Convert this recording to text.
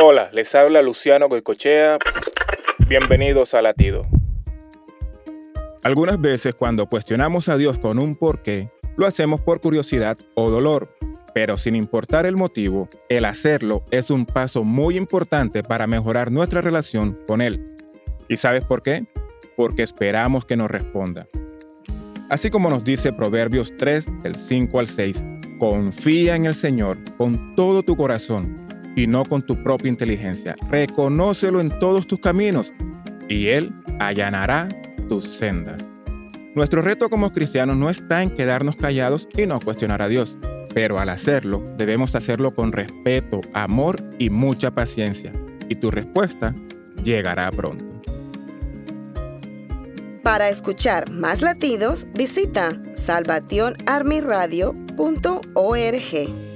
Hola, les habla Luciano Goicochea. Bienvenidos a Latido. Algunas veces cuando cuestionamos a Dios con un por qué, lo hacemos por curiosidad o dolor, pero sin importar el motivo, el hacerlo es un paso muy importante para mejorar nuestra relación con Él. ¿Y sabes por qué? Porque esperamos que nos responda. Así como nos dice Proverbios 3, del 5 al 6, confía en el Señor con todo tu corazón y no con tu propia inteligencia. Reconócelo en todos tus caminos y Él allanará tus sendas. Nuestro reto como cristianos no está en quedarnos callados y no cuestionar a Dios, pero al hacerlo debemos hacerlo con respeto, amor y mucha paciencia, y tu respuesta llegará pronto. Para escuchar más latidos, visita salvationarmyradio.org.